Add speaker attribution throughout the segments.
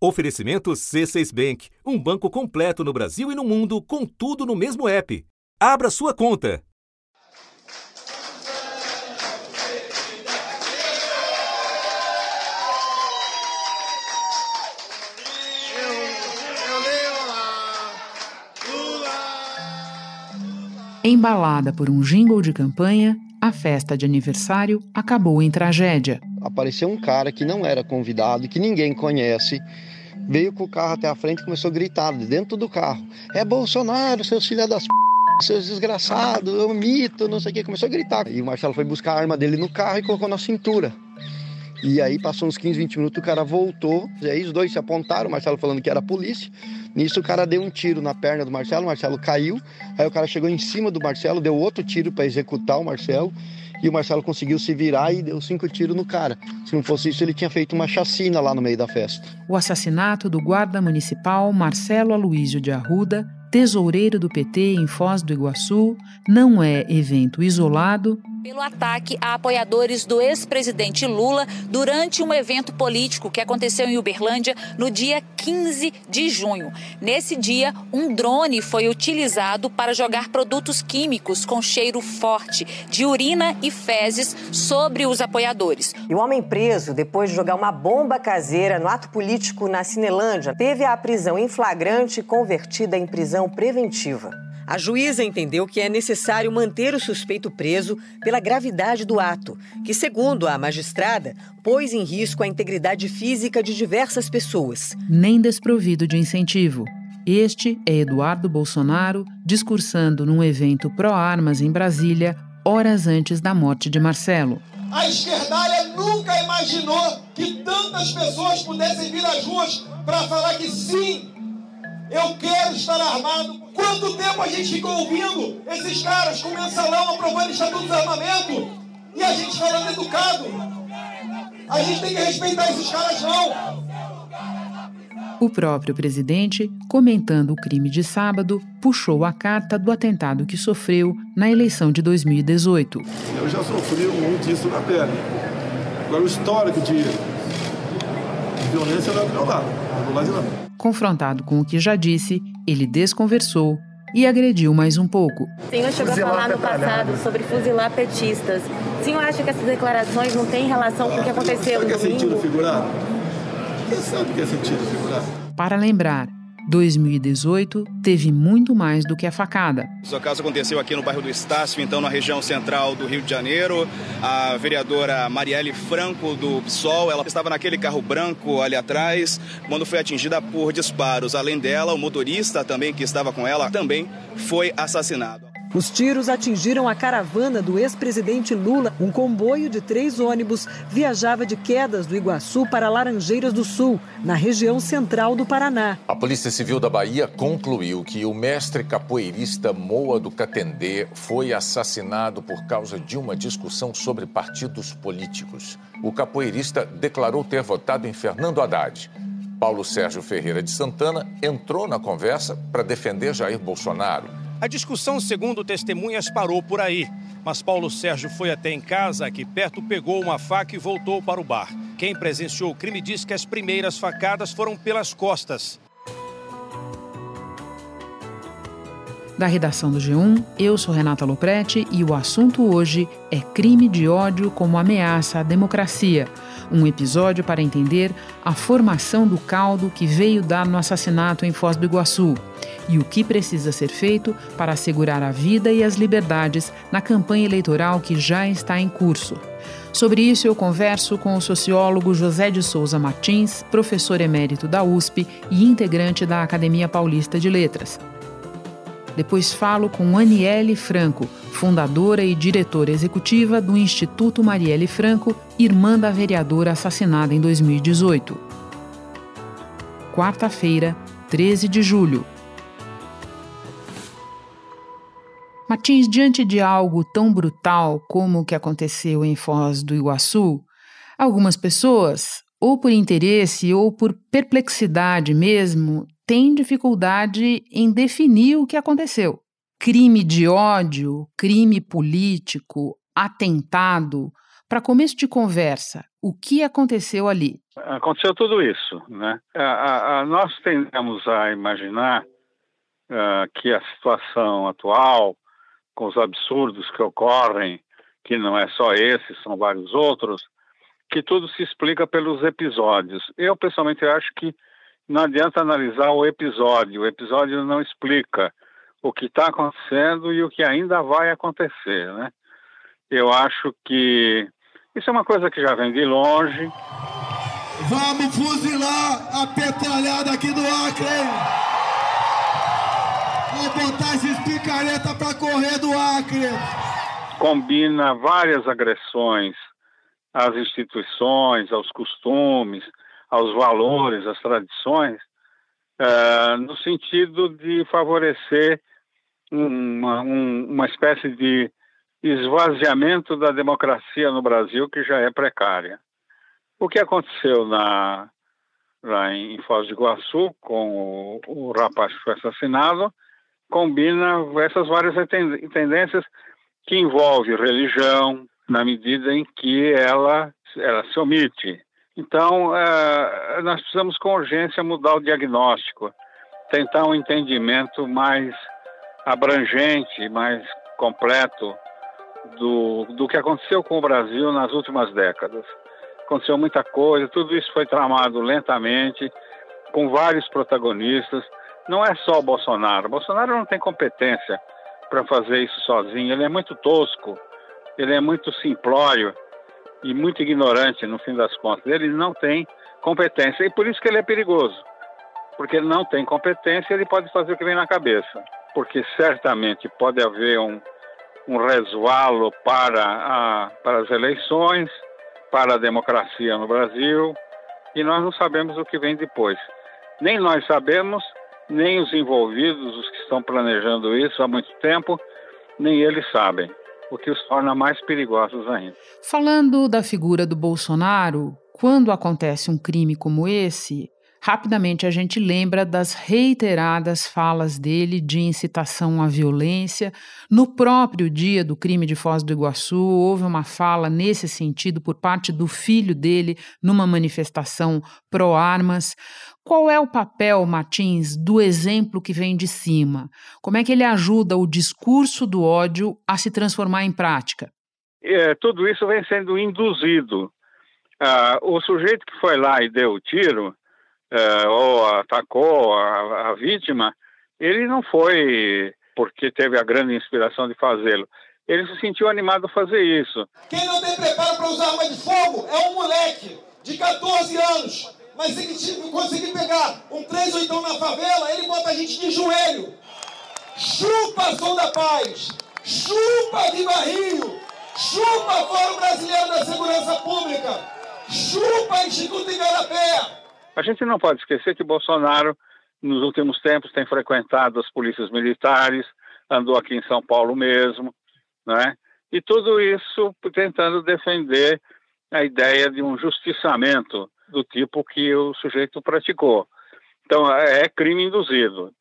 Speaker 1: Oferecimento C6 Bank, um banco completo no Brasil e no mundo, com tudo no mesmo app. Abra sua conta.
Speaker 2: Embalada por um jingle de campanha, a festa de aniversário acabou em tragédia.
Speaker 3: Apareceu um cara que não era convidado, que ninguém conhece, veio com o carro até a frente e começou a gritar dentro do carro: É Bolsonaro, seus filhos das p, seus desgraçados, eu mito, não sei o que. Começou a gritar. E o Marcelo foi buscar a arma dele no carro e colocou na cintura. E aí passou uns 15, 20 minutos, o cara voltou, e aí os dois se apontaram, o Marcelo falando que era a polícia. Nisso o cara deu um tiro na perna do Marcelo, o Marcelo caiu, aí o cara chegou em cima do Marcelo, deu outro tiro para executar o Marcelo, e o Marcelo conseguiu se virar e deu cinco tiros no cara. Se não fosse isso, ele tinha feito uma chacina lá no meio da festa.
Speaker 2: O assassinato do guarda municipal Marcelo Aloísio de Arruda, tesoureiro do PT em Foz do Iguaçu, não é evento isolado
Speaker 4: pelo ataque a apoiadores do ex-presidente Lula durante um evento político que aconteceu em Uberlândia no dia 15 de junho. Nesse dia, um drone foi utilizado para jogar produtos químicos com cheiro forte de urina e fezes sobre os apoiadores.
Speaker 5: E o homem preso, depois de jogar uma bomba caseira no ato político na Cinelândia, teve a prisão em flagrante convertida em prisão preventiva. A juíza entendeu que é necessário manter o suspeito preso pela gravidade do ato, que, segundo a magistrada, pôs em risco a integridade física de diversas pessoas.
Speaker 2: Nem desprovido de incentivo. Este é Eduardo Bolsonaro discursando num evento pró-armas em Brasília, horas antes da morte de Marcelo.
Speaker 6: A esquerdalha nunca imaginou que tantas pessoas pudessem vir às ruas para falar que sim, eu quero estar armado. Quanto tempo a gente ficou ouvindo esses caras com mensalão aprovando Estatuto do Armamento e a gente falando educado? A gente tem que respeitar esses caras, não.
Speaker 2: O próprio presidente, comentando o crime de sábado, puxou a carta do atentado que sofreu na eleição de 2018.
Speaker 7: Eu já sofri muito disso na pele. Agora, o histórico de violência não é do meu lado, não é do lado de lá.
Speaker 2: Confrontado com o que já disse, ele desconversou e agrediu mais um pouco.
Speaker 8: O senhor chegou fuzilar a falar no passado sobre fuzilar petistas. O senhor acha que essas declarações não têm relação com o que aconteceu
Speaker 7: no
Speaker 8: domingo?
Speaker 7: Sabe que é sentido figurado? Você sabe que é sentido figurado?
Speaker 2: Para lembrar, 2018 teve muito mais do que a facada.
Speaker 9: O caso aconteceu aqui no bairro do Estácio, então na região central do Rio de Janeiro. A vereadora Marielle Franco, do PSOL, ela estava naquele carro branco ali atrás, quando foi atingida por disparos. Além dela, o motorista também que estava com ela também foi assassinado.
Speaker 10: Os tiros atingiram a caravana do ex-presidente Lula. Um comboio de três ônibus viajava de Quedas do Iguaçu para Laranjeiras do Sul, na região central do Paraná.
Speaker 11: A Polícia Civil da Bahia concluiu que o mestre capoeirista Moa do Catendê foi assassinado por causa de uma discussão sobre partidos políticos. O capoeirista declarou ter votado em Fernando Haddad. Paulo Sérgio Ferreira de Santana entrou na conversa para defender Jair Bolsonaro
Speaker 12: a discussão, segundo testemunhas, parou por aí. Mas Paulo Sérgio foi até em casa, aqui perto, pegou uma faca e voltou para o bar. Quem presenciou o crime diz que as primeiras facadas foram pelas costas.
Speaker 2: Da redação do G1, eu sou Renata Loprete e o assunto hoje é crime de ódio como ameaça à democracia. Um episódio para entender a formação do caldo que veio dar no assassinato em Foz do Iguaçu e o que precisa ser feito para assegurar a vida e as liberdades na campanha eleitoral que já está em curso. Sobre isso, eu converso com o sociólogo José de Souza Martins, professor emérito da USP e integrante da Academia Paulista de Letras. Depois falo com Aniele Franco, fundadora e diretora executiva do Instituto Marielle Franco, irmã da vereadora assassinada em 2018. Quarta-feira, 13 de julho. Martins, diante de algo tão brutal como o que aconteceu em Foz do Iguaçu, algumas pessoas, ou por interesse ou por perplexidade mesmo, têm dificuldade em definir o que aconteceu. Crime de ódio, crime político, atentado, Para começo de conversa, o que aconteceu ali?
Speaker 13: Aconteceu tudo isso, né? A, a, nós tendemos a imaginar uh, que a situação atual, com os absurdos que ocorrem, que não é só esse, são vários outros, que tudo se explica pelos episódios. Eu, pessoalmente, acho que não adianta analisar o episódio. O episódio não explica o que está acontecendo e o que ainda vai acontecer, né? Eu acho que isso é uma coisa que já vem de longe.
Speaker 6: Vamos fuzilar a petralhada aqui do Acre! Vamos botar esses picareta para correr do Acre!
Speaker 13: Combina várias agressões às instituições, aos costumes, aos valores, às tradições, uh, no sentido de favorecer uma, um, uma espécie de esvaziamento da democracia no Brasil, que já é precária. O que aconteceu na, lá em Foz do Iguaçu, com o, o rapaz que foi assassinado, combina essas várias tendências que envolvem religião, na medida em que ela, ela se omite. Então, é, nós precisamos com urgência mudar o diagnóstico, tentar um entendimento mais abrangente, mais completo do, do que aconteceu com o Brasil nas últimas décadas. Aconteceu muita coisa, tudo isso foi tramado lentamente, com vários protagonistas. Não é só o Bolsonaro. O Bolsonaro não tem competência para fazer isso sozinho. Ele é muito tosco, ele é muito simplório e muito ignorante no fim das contas. Ele não tem competência e por isso que ele é perigoso. Porque ele não tem competência, ele pode fazer o que vem na cabeça. Porque certamente pode haver um, um resvalo para, a, para as eleições, para a democracia no Brasil, e nós não sabemos o que vem depois. Nem nós sabemos, nem os envolvidos, os que estão planejando isso há muito tempo, nem eles sabem o que os torna mais perigosos ainda.
Speaker 2: Falando da figura do Bolsonaro, quando acontece um crime como esse, rapidamente a gente lembra das reiteradas falas dele de incitação à violência. No próprio dia do crime de Foz do Iguaçu, houve uma fala nesse sentido por parte do filho dele numa manifestação pró-armas. Qual é o papel, Martins, do exemplo que vem de cima? Como é que ele ajuda o discurso do ódio a se transformar em prática?
Speaker 13: É, tudo isso vem sendo induzido. Ah, o sujeito que foi lá e deu o tiro, é, ou atacou a, a vítima, ele não foi porque teve a grande inspiração de fazê-lo. Ele se sentiu animado a fazer isso.
Speaker 6: Quem não tem preparo para usar arma de fogo é um moleque de 14 anos mas se ele conseguir pegar um três ou então na favela, ele bota a gente de joelho. Chupa Som da Paz, chupa Viva Rio, chupa Fórum Brasileiro da Segurança Pública, chupa Instituto Igarapé.
Speaker 13: A gente não pode esquecer que Bolsonaro, nos últimos tempos, tem frequentado as polícias militares, andou aqui em São Paulo mesmo, né? E tudo isso tentando defender a ideia de um justiçamento do tipo que o sujeito praticou. Então, é, é crime induzido.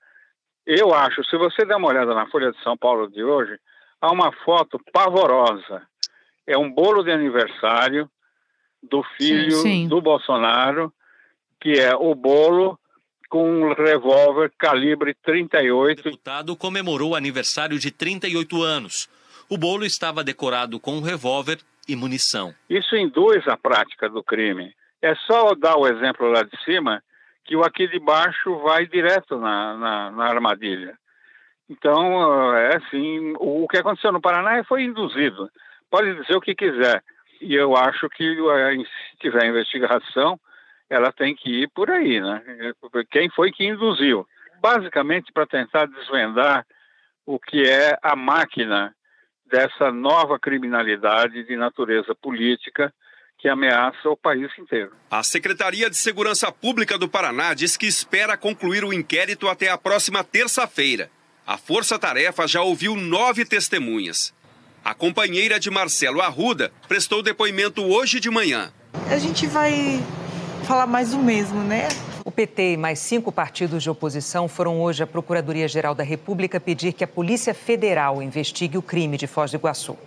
Speaker 13: Eu acho, se você der uma olhada na Folha de São Paulo de hoje, há uma foto pavorosa. É um bolo de aniversário do filho sim, sim. do Bolsonaro, que é o bolo com um revólver calibre 38.
Speaker 14: O deputado comemorou o aniversário de 38 anos. O bolo estava decorado com um revólver e munição.
Speaker 13: Isso induz a prática do crime. É só dar o exemplo lá de cima que o aqui de baixo vai direto na, na, na armadilha. Então, é assim, o, o que aconteceu no Paraná foi induzido. Pode dizer o que quiser. E eu acho que se tiver investigação, ela tem que ir por aí, né? Quem foi que induziu? Basicamente para tentar desvendar o que é a máquina dessa nova criminalidade de natureza política que ameaça o país inteiro.
Speaker 15: A Secretaria de Segurança Pública do Paraná diz que espera concluir o inquérito até a próxima terça-feira. A Força Tarefa já ouviu nove testemunhas. A companheira de Marcelo Arruda prestou depoimento hoje de manhã.
Speaker 16: A gente vai falar mais do mesmo, né?
Speaker 5: O PT e mais cinco partidos de oposição foram hoje à Procuradoria-Geral da República pedir que a Polícia Federal investigue o crime de Foz do Iguaçu.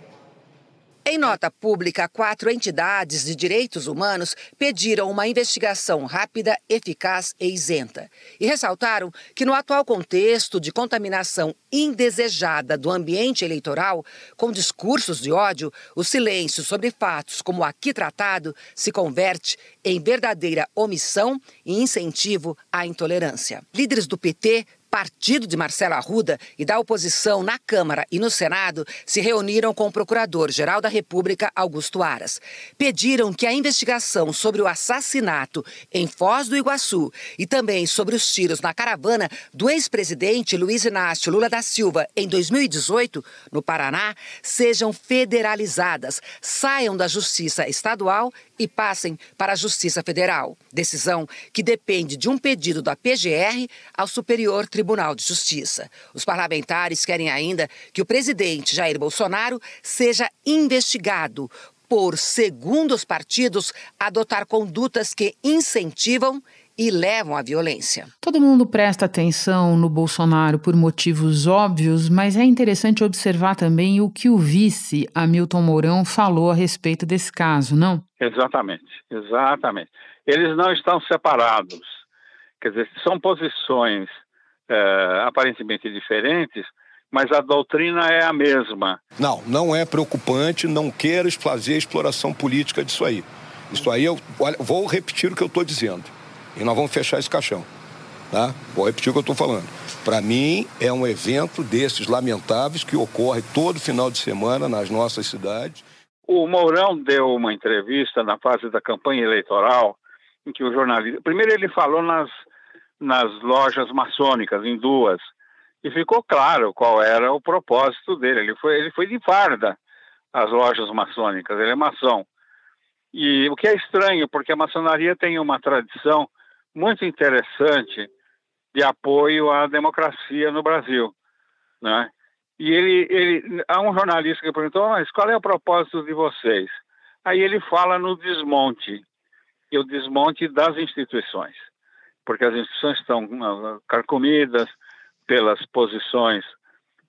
Speaker 17: Em nota pública, quatro entidades de direitos humanos pediram uma investigação rápida, eficaz e isenta. E ressaltaram que, no atual contexto de contaminação indesejada do ambiente eleitoral, com discursos de ódio, o silêncio sobre fatos como aqui tratado se converte em verdadeira omissão e incentivo à intolerância. Líderes do PT partido de Marcelo Arruda e da oposição na Câmara e no Senado se reuniram com o Procurador-Geral da República, Augusto Aras. Pediram que a investigação sobre o assassinato em Foz do Iguaçu e também sobre os tiros na caravana do ex-presidente Luiz Inácio Lula da Silva em 2018, no Paraná, sejam federalizadas, saiam da Justiça Estadual e passem para a Justiça Federal. Decisão que depende de um pedido da PGR ao Superior Tribunal de Justiça. Os parlamentares querem ainda que o presidente Jair Bolsonaro seja investigado por, segundo os partidos, adotar condutas que incentivam e levam à violência.
Speaker 2: Todo mundo presta atenção no Bolsonaro por motivos óbvios, mas é interessante observar também o que o vice Hamilton Mourão falou a respeito desse caso, não?
Speaker 13: Exatamente, exatamente. Eles não estão separados. Quer dizer, são posições é, aparentemente diferentes, mas a doutrina é a mesma.
Speaker 18: Não, não é preocupante, não quero fazer exploração política disso aí. Isso aí, eu olha, vou repetir o que eu estou dizendo. E nós vamos fechar esse caixão. Tá? Vou repetir o que eu estou falando. Para mim, é um evento desses lamentáveis que ocorre todo final de semana nas nossas cidades.
Speaker 13: O Mourão deu uma entrevista na fase da campanha eleitoral em que o jornalista. Primeiro, ele falou nas, nas lojas maçônicas, em duas, e ficou claro qual era o propósito dele. Ele foi, ele foi de farda às lojas maçônicas, ele é maçom. E o que é estranho, porque a maçonaria tem uma tradição muito interessante de apoio à democracia no Brasil, né? E ele, ele, há um jornalista que perguntou, mas qual é o propósito de vocês? Aí ele fala no desmonte, e o desmonte das instituições, porque as instituições estão ah, carcomidas pelas posições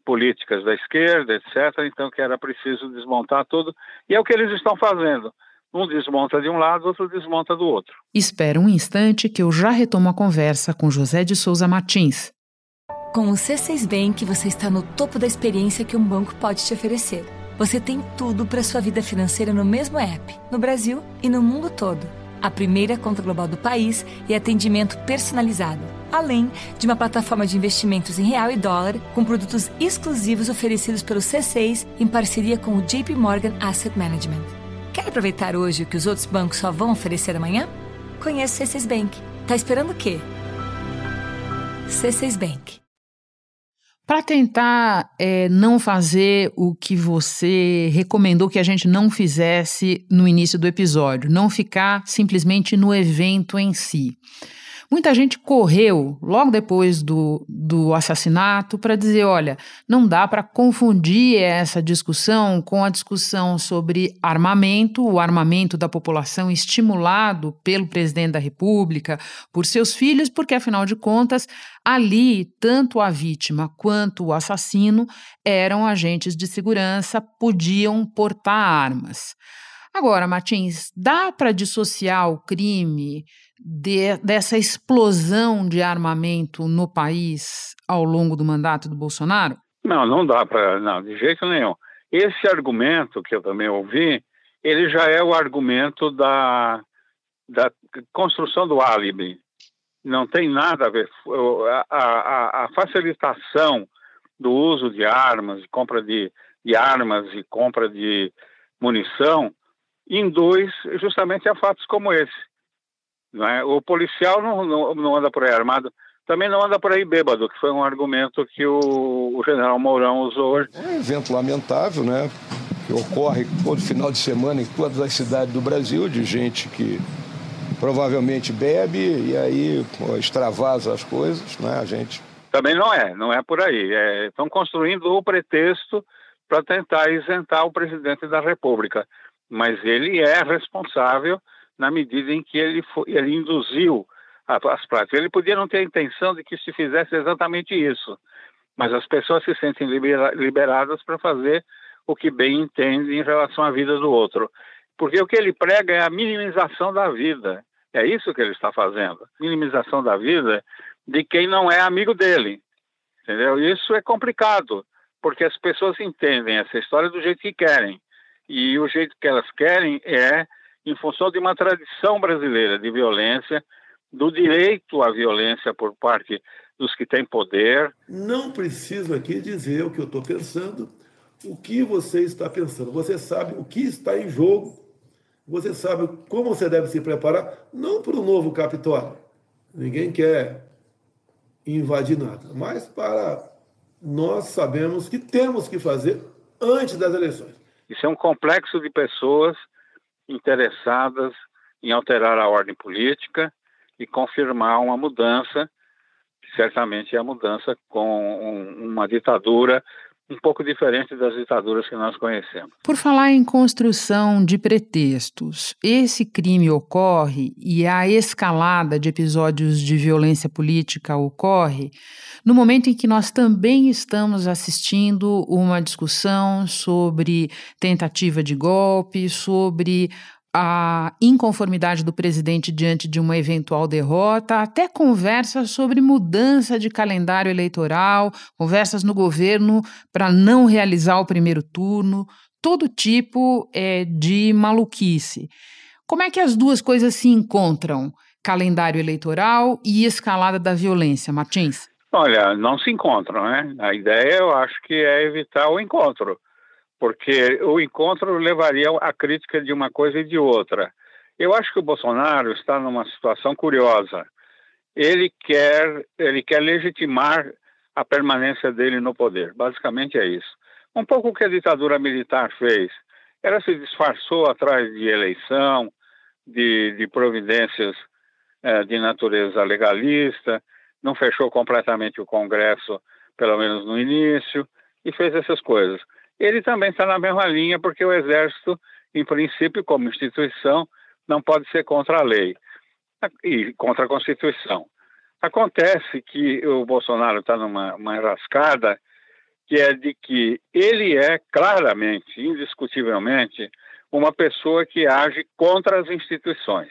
Speaker 13: políticas da esquerda, etc. Então que era preciso desmontar tudo, e é o que eles estão fazendo. Um desmonta de um lado, outro desmonta do outro.
Speaker 2: Espera um instante que eu já retomo a conversa com José de Souza Martins.
Speaker 19: Com o C6 Bank, você está no topo da experiência que um banco pode te oferecer. Você tem tudo para sua vida financeira no mesmo app, no Brasil e no mundo todo. A primeira conta global do país e atendimento personalizado, além de uma plataforma de investimentos em real e dólar com produtos exclusivos oferecidos pelo C6 em parceria com o JP Morgan Asset Management. Quer aproveitar hoje o que os outros bancos só vão oferecer amanhã? Conheça o C6 Bank. Tá esperando o quê? C6 Bank.
Speaker 2: Para tentar é, não fazer o que você recomendou que a gente não fizesse no início do episódio, não ficar simplesmente no evento em si. Muita gente correu logo depois do, do assassinato para dizer: olha, não dá para confundir essa discussão com a discussão sobre armamento, o armamento da população estimulado pelo presidente da República, por seus filhos, porque afinal de contas, ali, tanto a vítima quanto o assassino eram agentes de segurança, podiam portar armas. Agora, Martins, dá para dissociar o crime de, dessa explosão de armamento no país ao longo do mandato do Bolsonaro?
Speaker 13: Não, não dá para, de jeito nenhum. Esse argumento que eu também ouvi, ele já é o argumento da, da construção do álibi. Não tem nada a ver. A, a, a facilitação do uso de armas, compra de, de armas e compra de munição, induz justamente a fatos como esse. É? O policial não, não, não, anda por aí armado, também não anda por aí bêbado, que foi um argumento que o, o general Mourão usou hoje.
Speaker 18: É um evento lamentável, né? Que ocorre todo final de semana em todas as cidades do Brasil, de gente que provavelmente bebe e aí pô, extravasa as coisas, né? A gente.
Speaker 13: Também não é, não é por aí. É, estão construindo o pretexto para tentar isentar o presidente da República mas ele é responsável na medida em que ele, foi, ele induziu as práticas. Ele podia não ter a intenção de que se fizesse exatamente isso, mas as pessoas se sentem libera, liberadas para fazer o que bem entende em relação à vida do outro. Porque o que ele prega é a minimização da vida. É isso que ele está fazendo. Minimização da vida de quem não é amigo dele. Entendeu? Isso é complicado, porque as pessoas entendem essa história do jeito que querem. E o jeito que elas querem é em função de uma tradição brasileira de violência, do direito à violência por parte dos que têm poder.
Speaker 7: Não preciso aqui dizer o que eu estou pensando, o que você está pensando. Você sabe o que está em jogo, você sabe como você deve se preparar, não para o novo Capitólio. Ninguém quer invadir nada, mas para nós sabemos que temos que fazer antes das eleições.
Speaker 13: Isso é um complexo de pessoas interessadas em alterar a ordem política e confirmar uma mudança, certamente é a mudança com uma ditadura um pouco diferente das ditaduras que nós conhecemos.
Speaker 2: Por falar em construção de pretextos, esse crime ocorre e a escalada de episódios de violência política ocorre no momento em que nós também estamos assistindo uma discussão sobre tentativa de golpe, sobre a inconformidade do presidente diante de uma eventual derrota, até conversas sobre mudança de calendário eleitoral, conversas no governo para não realizar o primeiro turno, todo tipo é, de maluquice. Como é que as duas coisas se encontram? Calendário eleitoral e escalada da violência, Martins?
Speaker 13: Olha, não se encontram, né? A ideia eu acho que é evitar o encontro porque o encontro levaria à crítica de uma coisa e de outra. Eu acho que o Bolsonaro está numa situação curiosa. Ele quer, ele quer legitimar a permanência dele no poder. Basicamente é isso. Um pouco o que a ditadura militar fez. Ela se disfarçou atrás de eleição, de, de providências eh, de natureza legalista, não fechou completamente o Congresso, pelo menos no início, e fez essas coisas ele também está na mesma linha, porque o Exército, em princípio, como instituição, não pode ser contra a lei e contra a Constituição. Acontece que o Bolsonaro está numa uma enrascada que é de que ele é claramente, indiscutivelmente, uma pessoa que age contra as instituições.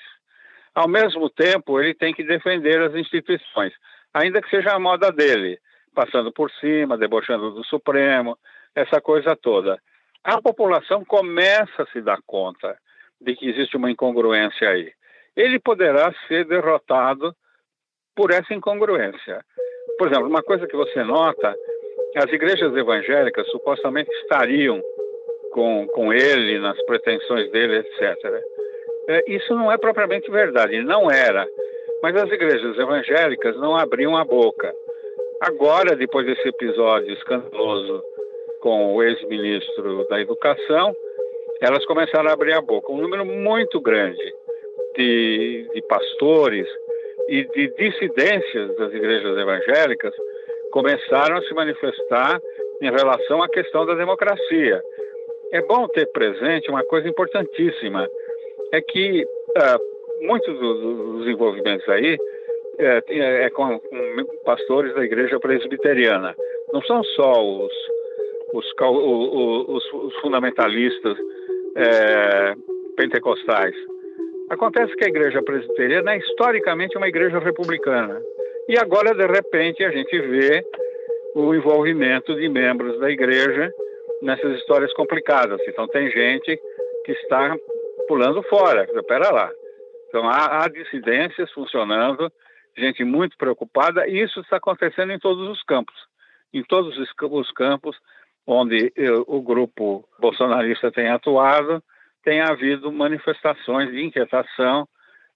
Speaker 13: Ao mesmo tempo, ele tem que defender as instituições, ainda que seja a moda dele, passando por cima, debochando do Supremo, essa coisa toda. A população começa a se dar conta de que existe uma incongruência aí. Ele poderá ser derrotado por essa incongruência. Por exemplo, uma coisa que você nota, as igrejas evangélicas supostamente estariam com, com ele, nas pretensões dele, etc. É, isso não é propriamente verdade, não era. Mas as igrejas evangélicas não abriam a boca. Agora, depois desse episódio escandaloso com o ex-ministro da Educação, elas começaram a abrir a boca. Um número muito grande de, de pastores e de dissidências das igrejas evangélicas começaram a se manifestar em relação à questão da democracia. É bom ter presente uma coisa importantíssima, é que uh, muitos dos envolvimentos aí é, é com, com, pastores da igreja presbiteriana. Não são só os os, os, os fundamentalistas é, pentecostais. Acontece que a igreja presbiteriana é historicamente uma igreja republicana. E agora, de repente, a gente vê o envolvimento de membros da igreja nessas histórias complicadas. Então, tem gente que está pulando fora. Espera lá. Então, há, há dissidências funcionando, gente muito preocupada, e isso está acontecendo em todos os campos. Em todos os campos, onde o grupo bolsonarista tem atuado, tem havido manifestações de inquietação,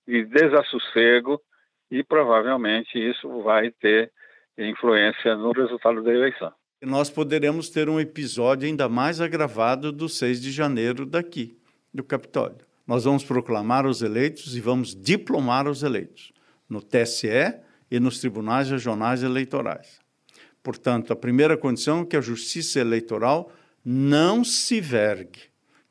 Speaker 13: de desassossego, e provavelmente isso vai ter influência no resultado da eleição.
Speaker 20: Nós poderemos ter um episódio ainda mais agravado do 6 de janeiro daqui, do Capitólio. Nós vamos proclamar os eleitos e vamos diplomar os eleitos no TSE e nos tribunais regionais eleitorais. Portanto, a primeira condição é que a justiça eleitoral não se vergue,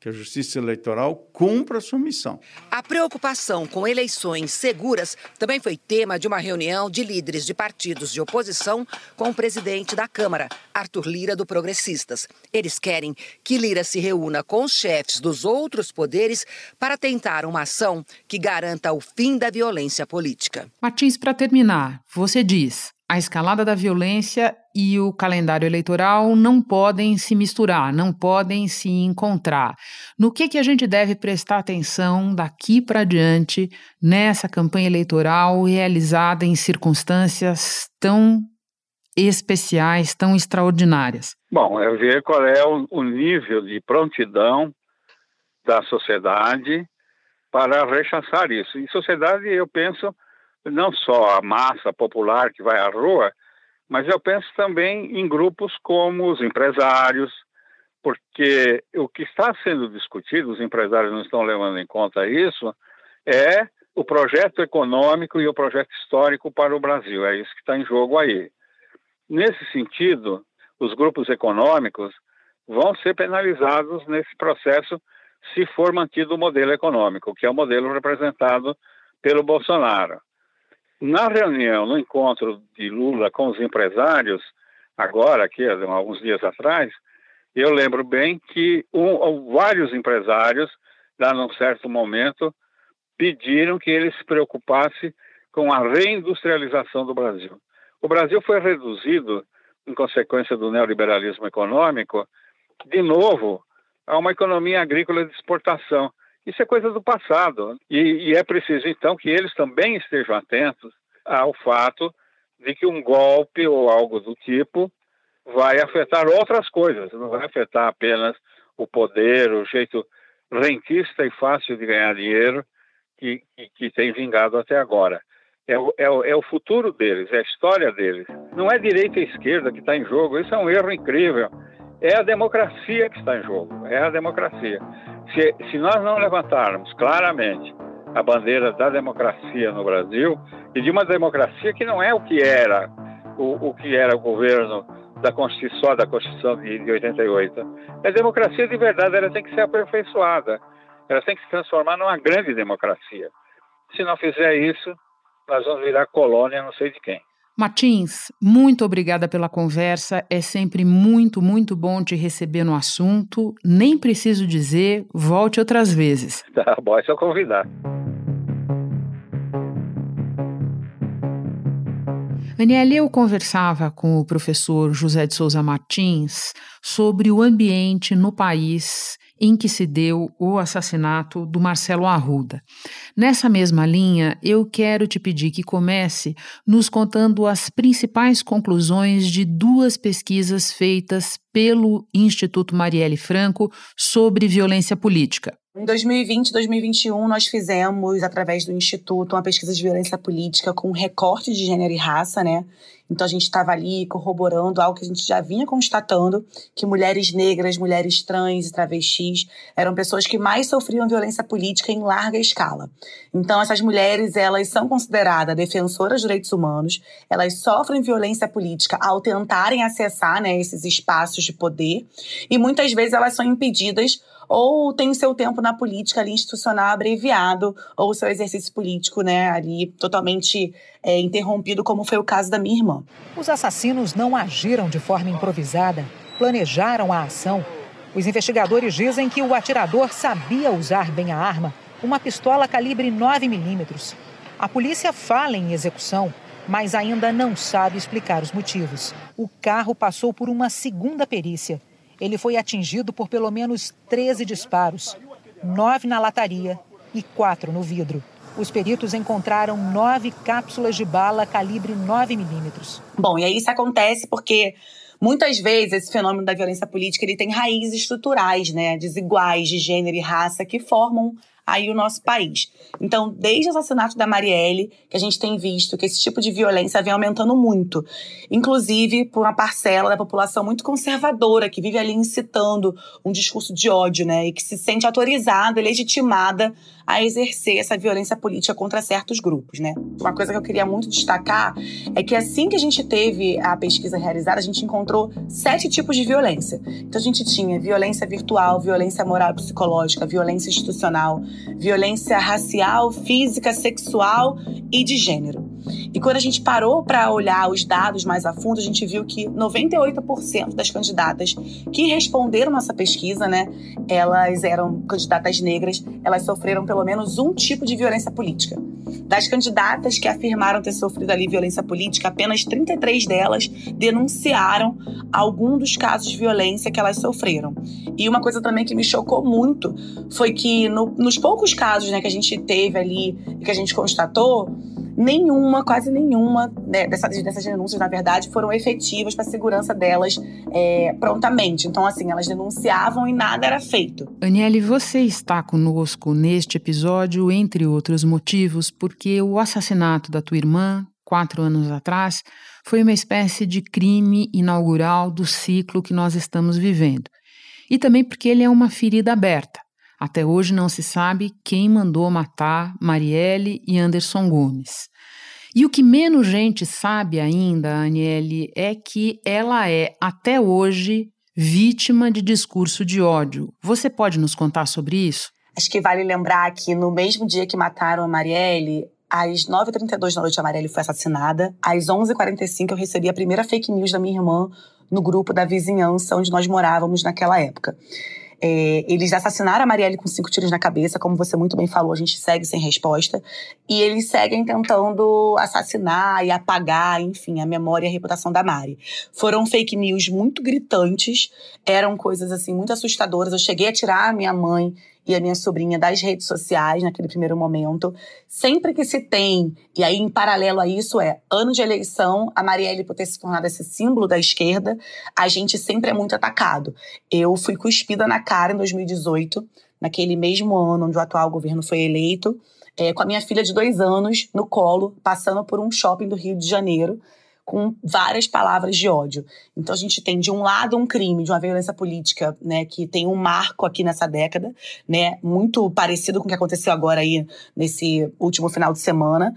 Speaker 20: que a Justiça Eleitoral cumpra a sua missão.
Speaker 17: A preocupação com eleições seguras também foi tema de uma reunião de líderes de partidos de oposição com o presidente da Câmara, Arthur Lira, do Progressistas. Eles querem que Lira se reúna com os chefes dos outros poderes para tentar uma ação que garanta o fim da violência política.
Speaker 2: Martins, para terminar, você diz: a escalada da violência e o calendário eleitoral não podem se misturar, não podem se encontrar. No que, que a gente deve prestar atenção daqui para diante nessa campanha eleitoral realizada em circunstâncias tão especiais, tão extraordinárias?
Speaker 13: Bom, é ver qual é o nível de prontidão da sociedade para rechaçar isso. Em sociedade, eu penso não só a massa popular que vai à rua, mas eu penso também em grupos como os empresários, porque o que está sendo discutido, os empresários não estão levando em conta isso, é o projeto econômico e o projeto histórico para o Brasil. É isso que está em jogo aí. Nesse sentido, os grupos econômicos vão ser penalizados nesse processo se for mantido o modelo econômico, que é o modelo representado pelo Bolsonaro. Na reunião, no encontro de Lula com os empresários, agora, aqui, alguns dias atrás, eu lembro bem que um, vários empresários, lá num certo momento, pediram que ele se preocupasse com a reindustrialização do Brasil. O Brasil foi reduzido, em consequência do neoliberalismo econômico, de novo, a uma economia agrícola de exportação. Isso é coisa do passado. E, e é preciso, então, que eles também estejam atentos ao fato de que um golpe ou algo do tipo vai afetar outras coisas, não vai afetar apenas o poder, o jeito rentista e fácil de ganhar dinheiro que, que, que tem vingado até agora. É o, é, o, é o, futuro deles, é a história deles. Não é direita e esquerda que está em jogo, isso é um erro incrível. É a democracia que está em jogo, é a democracia. Se, se nós não levantarmos claramente a bandeira da democracia no Brasil e de uma democracia que não é o que era o, o que era o governo da Constituição, da Constituição de, de 88. A democracia de verdade ela tem que ser aperfeiçoada, ela tem que se transformar numa grande democracia. Se não fizer isso, nós vamos virar colônia não sei de quem.
Speaker 2: Martins, muito obrigada pela conversa. É sempre muito, muito bom te receber no assunto. Nem preciso dizer, volte outras vezes.
Speaker 13: Tá bom, é só convidar.
Speaker 2: Aniele, eu conversava com o professor José de Souza Martins sobre o ambiente no país em que se deu o assassinato do Marcelo Arruda. Nessa mesma linha, eu quero te pedir que comece nos contando as principais conclusões de duas pesquisas feitas pelo Instituto Marielle Franco sobre violência política.
Speaker 21: Em 2020 e 2021, nós fizemos, através do Instituto, uma pesquisa de violência política com recorte de gênero e raça, né? Então a gente estava ali corroborando algo que a gente já vinha constatando, que mulheres negras, mulheres trans e travestis eram pessoas que mais sofriam violência política em larga escala. Então essas mulheres, elas são consideradas defensoras de direitos humanos, elas sofrem violência política ao tentarem acessar né, esses espaços de poder e muitas vezes elas são impedidas ou tem seu tempo na política ali institucional abreviado, ou seu exercício político, né, ali totalmente é, interrompido, como foi o caso da minha irmã.
Speaker 10: Os assassinos não agiram de forma improvisada, planejaram a ação. Os investigadores dizem que o atirador sabia usar bem a arma, uma pistola calibre 9 milímetros. A polícia fala em execução, mas ainda não sabe explicar os motivos. O carro passou por uma segunda perícia ele foi atingido por pelo menos 13 disparos, nove na lataria e quatro no vidro. Os peritos encontraram nove cápsulas de bala calibre 9 milímetros.
Speaker 21: Bom, e aí isso acontece porque muitas vezes esse fenômeno da violência política ele tem raízes estruturais, né, desiguais de gênero e raça que formam aí o nosso país. Então, desde o assassinato da Marielle, que a gente tem visto que esse tipo de violência vem aumentando muito, inclusive por uma parcela da população muito conservadora que vive ali incitando um discurso de ódio, né, e que se sente autorizada e legitimada a exercer essa violência política contra certos grupos, né? Uma coisa que eu queria muito destacar é que assim que a gente teve a pesquisa realizada, a gente encontrou sete tipos de violência. Então a gente tinha violência virtual, violência moral e psicológica, violência institucional, violência racial, física, sexual e de gênero. E quando a gente parou para olhar os dados mais a fundo, a gente viu que 98% das candidatas que responderam nossa pesquisa, né, elas eram candidatas negras, elas sofreram pelo menos um tipo de violência política. Das candidatas que afirmaram ter sofrido ali violência política, apenas 33 delas denunciaram algum dos casos de violência que elas sofreram. E uma coisa também que me chocou muito foi que no, nos poucos casos né, que a gente teve ali, que a gente constatou, nenhuma, quase nenhuma né, dessas, dessas denúncias, na verdade, foram efetivas para a segurança delas é, prontamente. Então, assim, elas denunciavam e nada era feito.
Speaker 2: Aniele, você está conosco neste episódio, entre outros motivos, porque o assassinato da tua irmã, quatro anos atrás, foi uma espécie de crime inaugural do ciclo que nós estamos vivendo. E também porque ele é uma ferida aberta. Até hoje não se sabe quem mandou matar Marielle e Anderson Gomes. E o que menos gente sabe ainda, Aniele, é que ela é, até hoje, vítima de discurso de ódio. Você pode nos contar sobre isso?
Speaker 21: Acho que vale lembrar que no mesmo dia que mataram a Marielle, às 9h32 da noite a Marielle foi assassinada. Às 11h45 eu recebi a primeira fake news da minha irmã no grupo da vizinhança onde nós morávamos naquela época. É, eles assassinaram a Marielle com cinco tiros na cabeça, como você muito bem falou, a gente segue sem resposta. E eles seguem tentando assassinar e apagar, enfim, a memória e a reputação da Mari. Foram fake news muito gritantes, eram coisas assim muito assustadoras. Eu cheguei a tirar a minha mãe e a minha sobrinha das redes sociais naquele primeiro momento. Sempre que se tem, e aí em paralelo a isso é ano de eleição, a Marielle por ter se tornado esse símbolo da esquerda, a gente sempre é muito atacado. Eu fui cuspida na cara em 2018, naquele mesmo ano onde o atual governo foi eleito, é, com a minha filha de dois anos no colo, passando por um shopping do Rio de Janeiro com várias palavras de ódio. Então a gente tem de um lado um crime de uma violência política, né, que tem um marco aqui nessa década, né, muito parecido com o que aconteceu agora aí nesse último final de semana.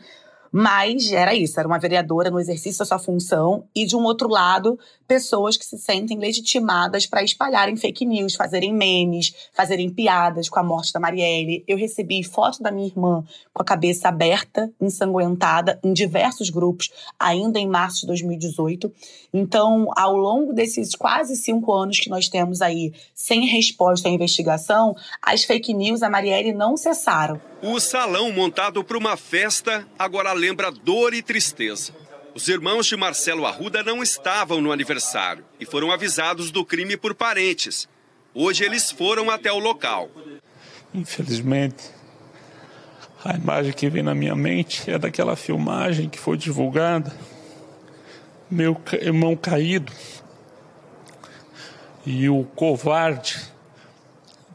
Speaker 21: Mas era isso, era uma vereadora no exercício da sua função, e de um outro lado, pessoas que se sentem legitimadas para espalharem fake news, fazerem memes, fazerem piadas com a morte da Marielle. Eu recebi foto da minha irmã com a cabeça aberta, ensanguentada, em diversos grupos, ainda em março de 2018. Então, ao longo desses quase cinco anos que nós temos aí sem resposta à investigação, as fake news da Marielle não cessaram.
Speaker 15: O salão montado para uma festa agora lembra dor e tristeza. Os irmãos de Marcelo Arruda não estavam no aniversário e foram avisados do crime por parentes. Hoje eles foram até o local.
Speaker 22: Infelizmente, a imagem que vem na minha mente é daquela filmagem que foi divulgada. Meu irmão caído e o covarde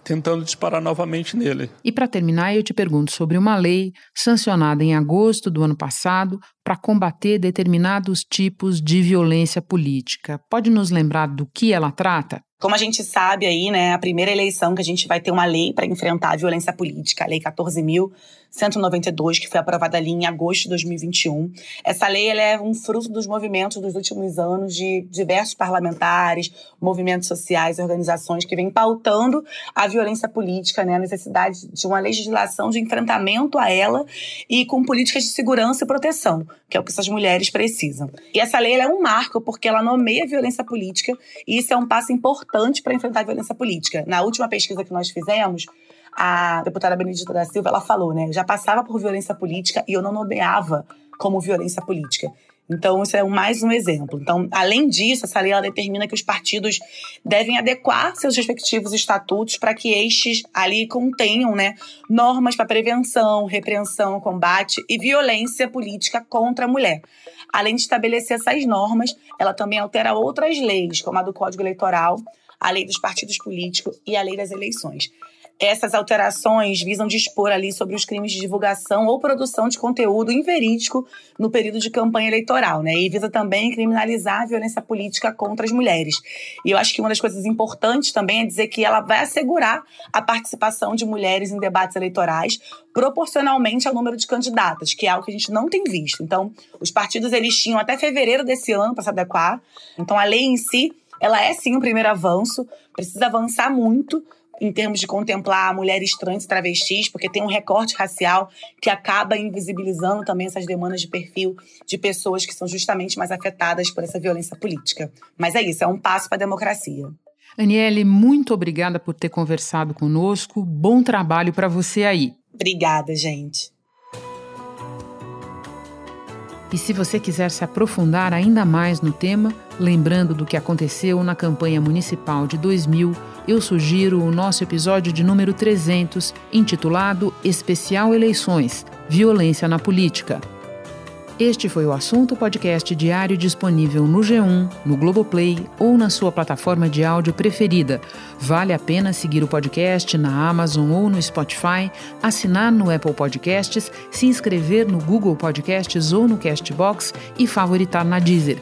Speaker 22: tentando disparar novamente nele.
Speaker 2: E para terminar, eu te pergunto sobre uma lei sancionada em agosto do ano passado para combater determinados tipos de violência política. Pode nos lembrar do que ela trata?
Speaker 21: Como a gente sabe aí, né, a primeira eleição que a gente vai ter uma lei para enfrentar a violência política, a Lei 14.192, que foi aprovada ali em agosto de 2021. Essa lei ela é um fruto dos movimentos dos últimos anos de diversos parlamentares, movimentos sociais, organizações que vêm pautando a violência política, né, a necessidade de uma legislação de enfrentamento a ela e com políticas de segurança e proteção, que é o que essas mulheres precisam. E essa lei é um marco porque ela nomeia a violência política e isso é um passo importante importante para enfrentar a violência política. Na última pesquisa que nós fizemos, a deputada Benedita da Silva, ela falou, né? Já passava por violência política e eu não nomeava como violência política. Então, isso é mais um exemplo. Então, além disso, essa lei ela determina que os partidos devem adequar seus respectivos estatutos para que estes ali contenham né, normas para prevenção, repreensão, combate e violência política contra a mulher. Além de estabelecer essas normas, ela também altera outras leis, como a do Código Eleitoral, a lei dos partidos políticos e a lei das eleições. Essas alterações visam dispor ali sobre os crimes de divulgação ou produção de conteúdo inverídico no período de campanha eleitoral, né? E visa também criminalizar a violência política contra as mulheres. E eu acho que uma das coisas importantes também é dizer que ela vai assegurar a participação de mulheres em debates eleitorais proporcionalmente ao número de candidatas, que é algo que a gente não tem visto. Então, os partidos eles tinham até fevereiro desse ano para se adequar. Então, a lei em si, ela é sim um primeiro avanço, precisa avançar muito, em termos de contemplar mulheres trans e travestis, porque tem um recorte racial que acaba invisibilizando também essas demandas de perfil de pessoas que são justamente mais afetadas por essa violência política. Mas é isso, é um passo para a democracia.
Speaker 2: Aniele, muito obrigada por ter conversado conosco. Bom trabalho para você aí.
Speaker 21: Obrigada, gente.
Speaker 2: E se você quiser se aprofundar ainda mais no tema, lembrando do que aconteceu na campanha municipal de 2000, eu sugiro o nosso episódio de número 300, intitulado Especial Eleições Violência na Política. Este foi o assunto podcast diário disponível no G1, no Globoplay ou na sua plataforma de áudio preferida. Vale a pena seguir o podcast na Amazon ou no Spotify, assinar no Apple Podcasts, se inscrever no Google Podcasts ou no Castbox e favoritar na Deezer.